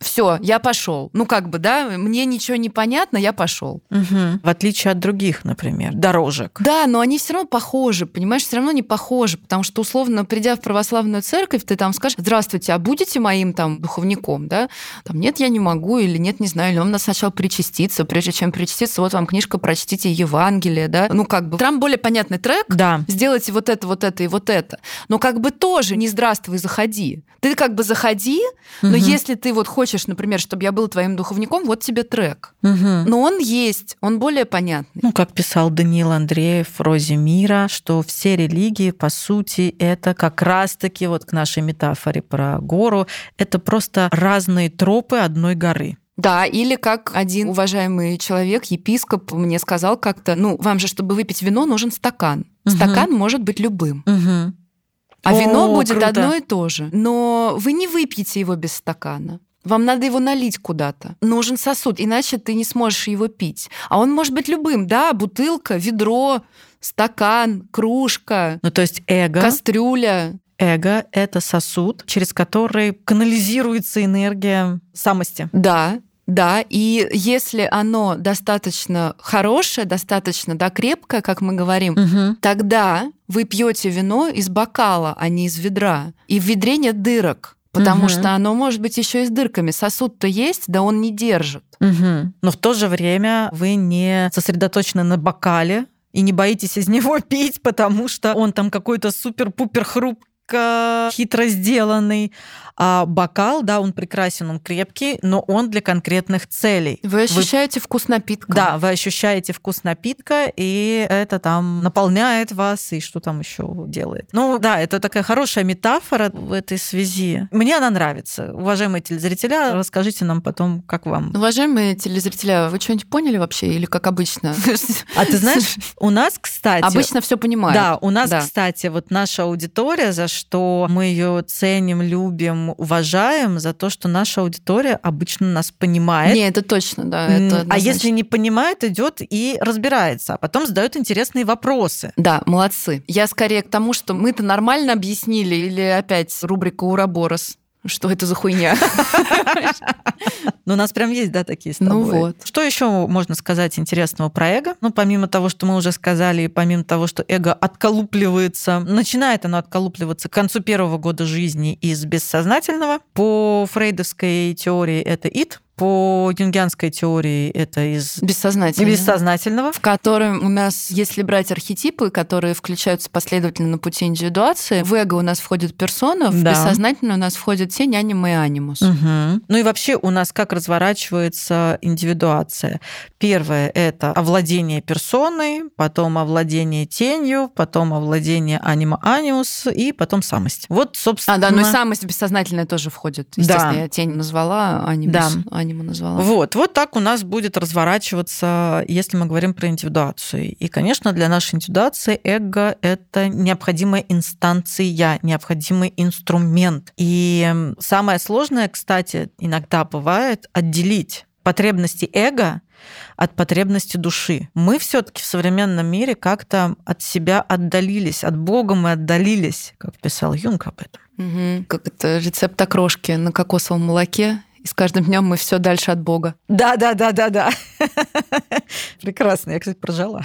все, я пошел. Ну, как бы, да, мне ничего не понятно, я пошел. Угу. В отличие от других, например, дорожек. Да, но они все равно похожи, понимаешь, все равно не похожи, потому что, условно, придя в православную церковь, ты там скажешь, здравствуйте, а будете моим там духовником, да? Там, нет, я не могу, или нет, не знаю, или он нас сначала причаститься, прежде чем причаститься, вот вам книжка, прочтите Евангелие, да? Ну, как бы, там более понятный трек, да. сделайте вот это, вот это и вот это. Но как бы тоже не здравствуй, заходи. Ты как бы заходи, но угу. если ты вот хочешь хочешь, например, чтобы я был твоим духовником, вот тебе трек. Угу. Но он есть, он более понятный. Ну, как писал Даниил Андреев в «Розе мира», что все религии, по сути, это как раз-таки вот к нашей метафоре про гору, это просто разные тропы одной горы. Да, или как один уважаемый человек, епископ, мне сказал как-то, ну, вам же, чтобы выпить вино, нужен стакан. Угу. Стакан может быть любым. Угу. А О, вино будет круто. одно и то же. Но вы не выпьете его без стакана. Вам надо его налить куда-то. Нужен сосуд, иначе ты не сможешь его пить. А он может быть любым, да, бутылка, ведро, стакан, кружка. Ну, то есть эго. Кастрюля. Эго — это сосуд, через который канализируется энергия самости. Да, Да, и если оно достаточно хорошее, достаточно да, крепкое, как мы говорим, Мгм. тогда вы пьете вино из бокала, а не из ведра. И в ведре нет дырок. Потому Мгм. что оно может быть еще и с дырками. Сосуд-то есть, да он не держит. Мгм. Но в то же время вы не сосредоточены на бокале и не боитесь из него пить, потому что он там какой-то супер-пупер хрупко хитро сделанный. А бокал, да, он прекрасен, он крепкий, но он для конкретных целей. Вы ощущаете вкус напитка. Да, вы ощущаете вкус напитка, и это там наполняет вас, и что там еще делает. Ну да, это такая хорошая метафора в этой связи. Мне она нравится. Уважаемые телезрителя, расскажите нам потом, как вам. Уважаемые телезрители, вы что-нибудь поняли вообще или как обычно? А ты знаешь, у нас, кстати... Обычно все понимают. Да, у нас, Да. кстати, вот наша аудитория, за что мы ее ценим, любим, уважаем, за то, что наша аудитория обычно нас понимает. Не, это точно, да. Это а если не понимает, идет и разбирается, а потом задает интересные вопросы. Да, молодцы. Я скорее к тому, что мы-то нормально объяснили, или опять рубрика «Ураборос». Что это за хуйня? Но у нас прям есть, да, такие с Ну вот. Что еще можно сказать интересного про эго? Ну, помимо того, что мы уже сказали, и помимо того, что эго отколупливается, начинает оно отколупливаться к концу первого года жизни из бессознательного. По фрейдовской теории это ид, по юнгианской теории это из Бессознательно. бессознательного. в котором у нас, если брать архетипы, которые включаются последовательно на пути индивидуации, в эго у нас входит персона, в Да. бессознательно у нас входит тень, анима и анимус. Мгм. Ну и вообще у нас как разворачивается индивидуация. Первое – это овладение персоной, потом овладение тенью, потом овладение анима-анимус и потом самость. Вот, собственно... А, да, ну и самость бессознательная тоже входит. Естественно, Да. я тень назвала, анимус, Да. Анима назвала. Вот, вот так у нас будет разворачиваться, если мы говорим про индивидуацию. И, конечно, для нашей индивидуации эго – это необходимая инстанция, необходимый инструмент. И самое сложное, кстати, иногда бывает отделить потребности эго от потребности души. Мы все-таки в современном мире как-то от себя отдалились, от Бога мы отдалились, как писал Юнг об этом. Мгм. Как это рецепт окрошки на кокосовом молоке. И с каждым днем мы все дальше от Бога. Да, да, да, да, да. Прекрасно, я, кстати, прожала.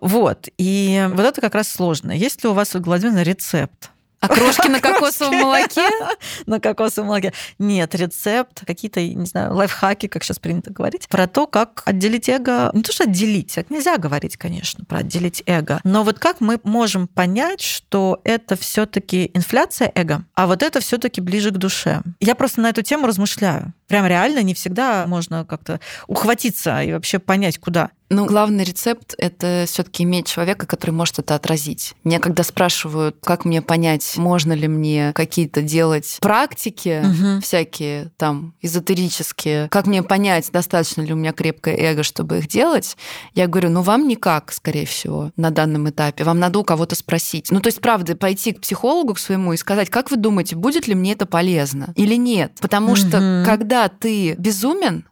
Вот, и вот это как раз сложно. Есть ли у вас, Гладина, рецепт Окрошки на кокосовом молоке? на кокосовом молоке? Нет, рецепт, какие-то, не знаю, лайфхаки, как сейчас принято говорить, про то, как отделить эго. Не то, что отделить, это нельзя говорить, конечно, про отделить эго. Но вот как мы можем понять, что это все таки инфляция эго, а вот это все таки ближе к душе? Я просто на эту тему размышляю. Прям реально не всегда можно как-то ухватиться и вообще понять, куда. Ну, главный рецепт — это все таки иметь человека, который может это отразить. Меня когда спрашивают, как мне понять, можно ли мне какие-то делать практики, Мгм. всякие там эзотерические, как мне понять, достаточно ли у меня крепкое эго, чтобы их делать, я говорю, ну вам никак, скорее всего, на данном этапе. Вам надо у кого-то спросить. Ну то есть, правда, пойти к психологу к своему и сказать, как вы думаете, будет ли мне это полезно или нет? Потому что Мгм. когда ты безумен,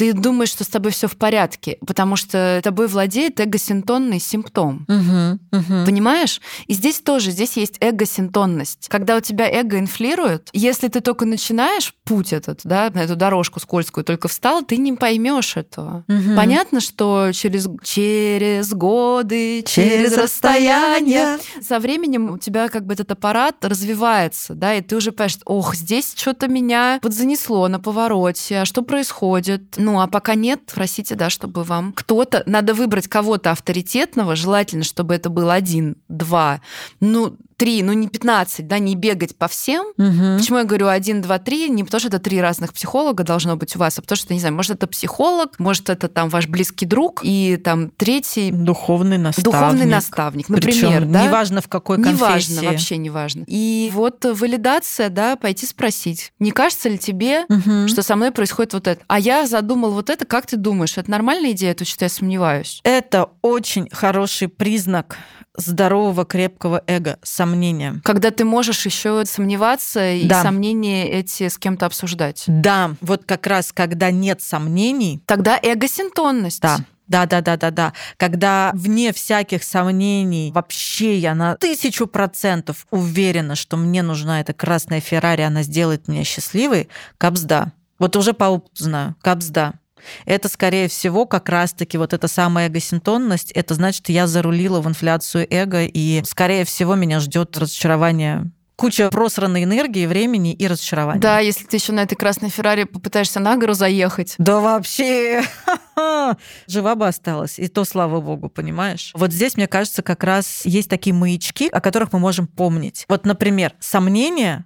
ты думаешь, что с тобой все в порядке, потому что тобой владеет эгосинтонный симптом. Мгм, мгм. Понимаешь? И здесь тоже, здесь есть эго-синтонность. Когда у тебя эго инфлирует, если ты только начинаешь путь этот, да, на эту дорожку скользкую только встал, ты не поймешь этого. Мгм. Понятно, что через, через годы, Через расстояние. со временем у тебя как бы этот аппарат развивается, да, и ты уже понимаешь, ох, здесь что-то меня подзанесло на повороте, а что происходит? Ну, а пока нет, просите, да, чтобы вам кто-то, надо выбрать кого-то авторитетного, желательно, чтобы это был один, два, ну, три, ну не 15, да, не бегать по всем. Мгм. Почему я говорю один, два, три? Не потому что это три разных психолога должно быть у вас, а потому что, не знаю, может, это психолог, может, это там ваш близкий друг, и там третий Духовный наставник. духовный наставник, например, да? неважно в какой конфессии. Неважно, вообще неважно. И вот валидация, да, пойти спросить, не кажется ли тебе, Мгм. что со мной происходит вот это? А я задумал вот это, как ты думаешь, это нормальная идея? То что я сомневаюсь. Это очень хороший признак здорового, крепкого эго, сомнения. Когда ты можешь еще сомневаться и Да. сомнения эти с кем-то обсуждать. Да, вот как раз, когда нет сомнений, Тогда эго-синтонность. да, да, да, да, да, да. Когда вне всяких сомнений вообще я на тысячу процентов уверена, что мне нужна эта красная Феррари, она сделает меня счастливой, капсда. Вот уже по опыту знаю. Капсда. Это, скорее всего, как раз-таки вот эта самая эгосинтонность. Это значит, я зарулила в инфляцию эго, и, скорее всего, меня ждет разочарование куча просранной энергии, времени и разочарования. Да, если ты еще на этой красной Феррари попытаешься на гору заехать. Да вообще жива бы осталась. И то, слава богу, понимаешь? Вот здесь, мне кажется, как раз есть такие маячки, о которых мы можем помнить. Вот, например, сомнение,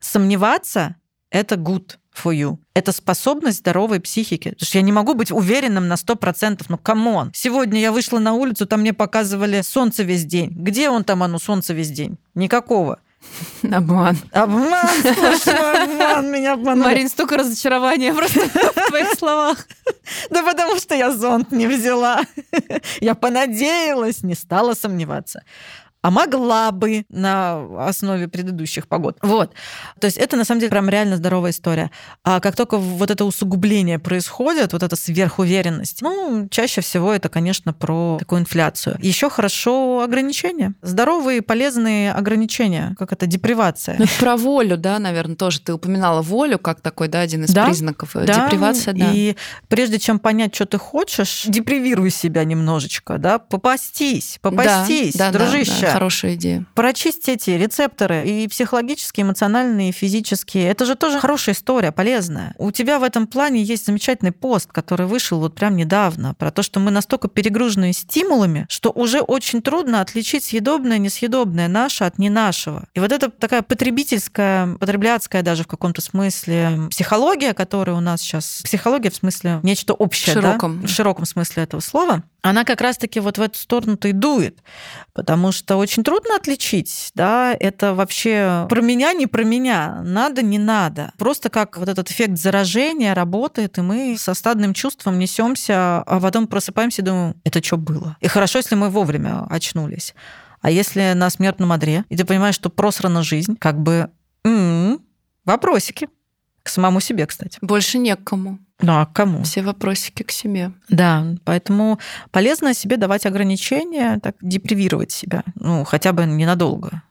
сомневаться — это good for you. Это способность здоровой психики. Потому что я не могу быть уверенным на 100%. Ну, come on. Сегодня я вышла на улицу, там мне показывали солнце весь день. Где он там, оно, солнце весь день? Никакого. Обман. Обман, обман, меня обманули. Марин, столько разочарования просто в твоих словах. Да потому что я зонт не взяла. Я понадеялась, не стала сомневаться а могла бы на основе предыдущих погод. Вот. То есть это на самом деле прям реально здоровая история. А как только вот это усугубление происходит, вот эта сверхуверенность, ну, чаще всего это, конечно, про такую инфляцию. Еще хорошо ограничения. Здоровые, полезные ограничения, как это депривация. Ну, про волю, да, наверное, тоже ты упоминала волю как такой, да, один из да, признаков э, да, депривации, да. И прежде чем понять, что ты хочешь, депривируй себя немножечко, да, попастись, попастись, да, дружище. Да, да хорошая идея. Прочистить эти рецепторы и психологические, эмоциональные, и физические. Это же тоже хорошая история, полезная. У тебя в этом плане есть замечательный пост, который вышел вот прям недавно, про то, что мы настолько перегружены стимулами, что уже очень трудно отличить съедобное, несъедобное, наше от не нашего. И вот это такая потребительская, потребляцкая даже в каком-то смысле психология, которая у нас сейчас... Психология в смысле нечто общее, в широком, да? в широком смысле этого слова она как раз-таки вот в эту сторону-то и дует, потому что очень трудно отличить, да, это вообще про меня, не про меня, надо, не надо. Просто как вот этот эффект заражения работает, и мы со стадным чувством несемся, а потом просыпаемся и думаем, это что было? И хорошо, если мы вовремя очнулись. А если на смертном одре, и ты понимаешь, что просрана жизнь, как бы м-м, вопросики. К самому себе, кстати. Больше не к кому. Ну а к кому? Все вопросики к себе. Да, поэтому полезно себе давать ограничения, так депривировать себя, ну хотя бы ненадолго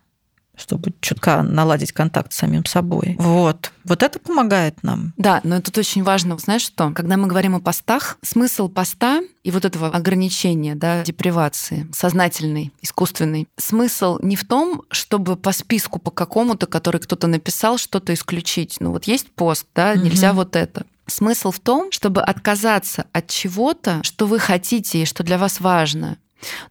чтобы чутка наладить контакт с самим собой. Вот. Вот это помогает нам. Да, но тут очень важно, знаешь что, когда мы говорим о постах, смысл поста и вот этого ограничения, да, депривации, сознательной, искусственной, смысл не в том, чтобы по списку по какому-то, который кто-то написал, что-то исключить. Ну вот есть пост, да, нельзя угу. вот это. Смысл в том, чтобы отказаться от чего-то, что вы хотите и что для вас важно.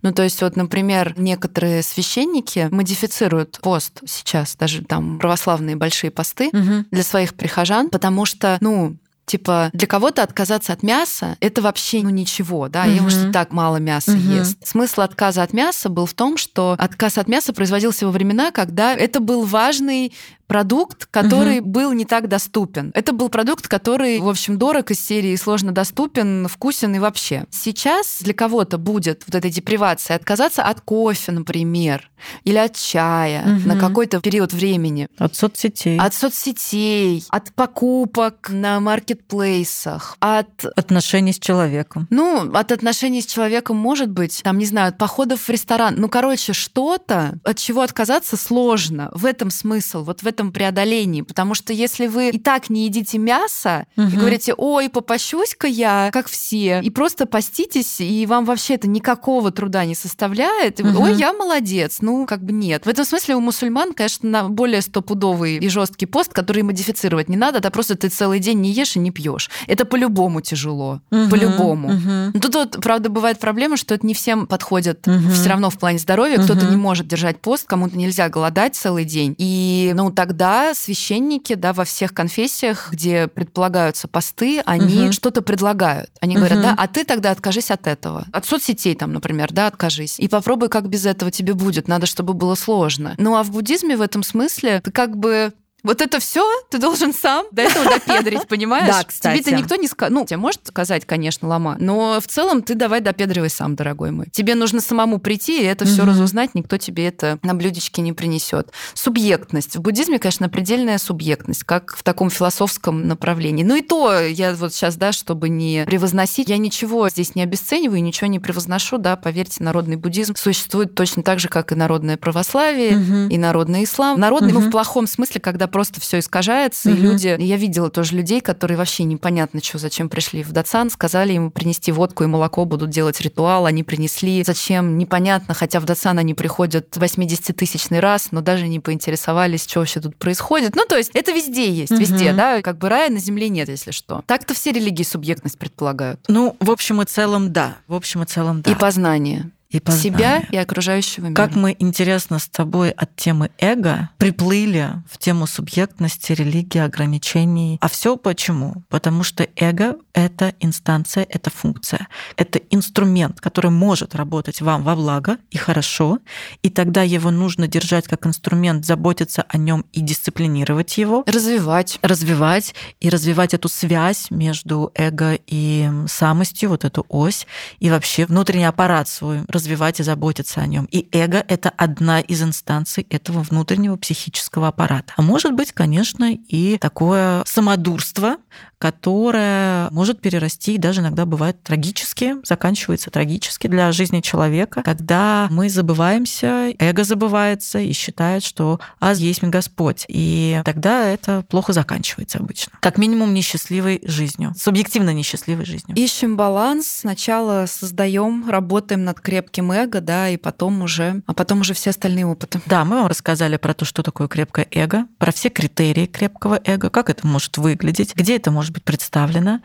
Ну, то есть, вот, например, некоторые священники модифицируют пост сейчас, даже там православные большие посты угу. для своих прихожан, потому что, ну, типа для кого-то отказаться от мяса это вообще ну ничего, да, угу. ему что так мало мяса угу. ест. Смысл отказа от мяса был в том, что отказ от мяса производился во времена, когда это был важный продукт, который угу. был не так доступен. Это был продукт, который, в общем, дорог из серии, сложно доступен, вкусен и вообще. Сейчас для кого-то будет вот эта депривация отказаться от кофе, например, или от чая угу. на какой-то период времени. От соцсетей. От соцсетей, от покупок на маркетплейсах, от... Отношений с человеком. Ну, от отношений с человеком может быть, там, не знаю, от походов в ресторан. Ну, короче, что-то, от чего отказаться сложно. В этом смысл, вот в этом преодолении. Потому что если вы и так не едите мясо угу. и говорите, ой, попощусь-ка я, как все, и просто поститесь, и вам вообще это никакого труда не составляет, угу. ой, я молодец. Ну, как бы нет. В этом смысле у мусульман, конечно, более стопудовый и жесткий пост, который модифицировать не надо, да просто ты целый день не ешь и не пьешь. Это по-любому тяжело. Угу. По-любому. Угу. Тут вот, правда, бывает проблема, что это не всем подходит угу. все равно в плане здоровья. Угу. Кто-то не может держать пост, кому-то нельзя голодать целый день. И, ну, тогда священники, да, во всех конфессиях, где предполагаются посты, они угу. что-то предлагают. Они угу. говорят, да, а ты тогда откажись от этого. От соцсетей там, например, да, откажись. И попробуй, как без этого тебе будет. Надо, чтобы было сложно. Ну а в буддизме в этом смысле ты как бы вот это все ты должен сам до этого допедрить, понимаешь? Да, кстати. Тебе-то никто не скажет. Ну, тебе может сказать, конечно, лома, но в целом ты давай допедривай сам, дорогой мой. Тебе нужно самому прийти и это все разузнать, никто тебе это на блюдечке не принесет. Субъектность. В буддизме, конечно, предельная субъектность, как в таком философском направлении. Ну и то, я вот сейчас, да, чтобы не превозносить, я ничего здесь не обесцениваю, ничего не превозношу, да, поверьте, народный буддизм существует точно так же, как и народное православие, и народный ислам. Народный, ну, в плохом смысле, когда просто все искажается, и Мгм. люди... Я видела тоже людей, которые вообще непонятно, что, зачем пришли в Датсан, сказали ему принести водку и молоко, будут делать ритуал, они принесли. Зачем? Непонятно, хотя в Датсан они приходят 80-тысячный раз, но даже не поинтересовались, что вообще тут происходит. Ну, то есть это везде есть, везде, Мгм. да, как бы рая на земле нет, если что. Так-то все религии субъектность предполагают. Ну, в общем и целом, да. В общем и целом, да. И познание. И познание. Себя и окружающего мира. Как мы, интересно, с тобой от темы эго приплыли в тему субъектности, религии, ограничений. А все почему? Потому что эго — это инстанция, это функция. Это инструмент, который может работать вам во благо и хорошо, и тогда его нужно держать как инструмент, заботиться о нем и дисциплинировать его, Развивать. развивать и развивать эту связь между эго и самостью, вот эту ось, и вообще внутренний аппарат свой развивать и заботиться о нем. И эго — это одна из инстанций этого внутреннего психического аппарата. А может быть, конечно, и такое самодурство, которое может перерасти и даже иногда бывает трагически, заканчивается трагически для жизни человека, когда мы забываемся, эго забывается и считает, что аз есть Господь. И тогда это плохо заканчивается обычно. Как минимум несчастливой жизнью, субъективно несчастливой жизнью. Ищем баланс. Сначала создаем, работаем над крепким эго, да, и потом уже, а потом уже все остальные опыты. Да, мы вам рассказали про то, что такое крепкое эго, про все критерии крепкого эго, как это может выглядеть, где это может быть представлено.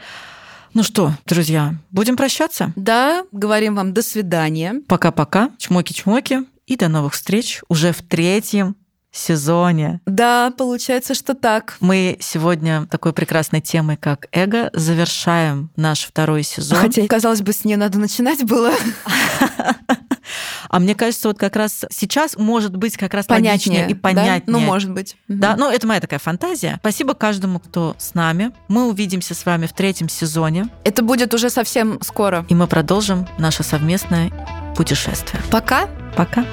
Ну что, друзья, будем прощаться? Да, говорим вам до свидания. Пока-пока, чмоки-чмоки, и до новых встреч уже в третьем сезоне. Да, получается, что так. Мы сегодня такой прекрасной темой, как эго, завершаем наш второй сезон. Хотя, казалось бы, с нее надо начинать было А мне кажется, вот как раз сейчас может быть как раз понятнее логичнее и да? понятнее. Ну, может быть. Да, ну это моя такая фантазия. Спасибо каждому, кто с нами. Мы увидимся с вами в третьем сезоне, Это будет уже совсем скоро. и мы продолжим наше совместное путешествие. Пока. Пока.